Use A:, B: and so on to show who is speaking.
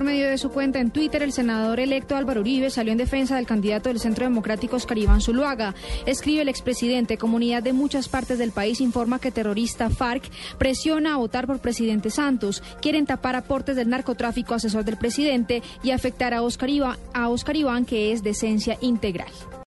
A: por medio de su cuenta en Twitter, el senador electo Álvaro Uribe salió en defensa del candidato del Centro Democrático Oscar Iván Zuluaga. Escribe el expresidente, comunidad de muchas partes del país informa que terrorista FARC presiona a votar por presidente Santos. Quieren tapar aportes del narcotráfico asesor del presidente y afectar a Oscar Iván, a Oscar Iván que es de esencia integral.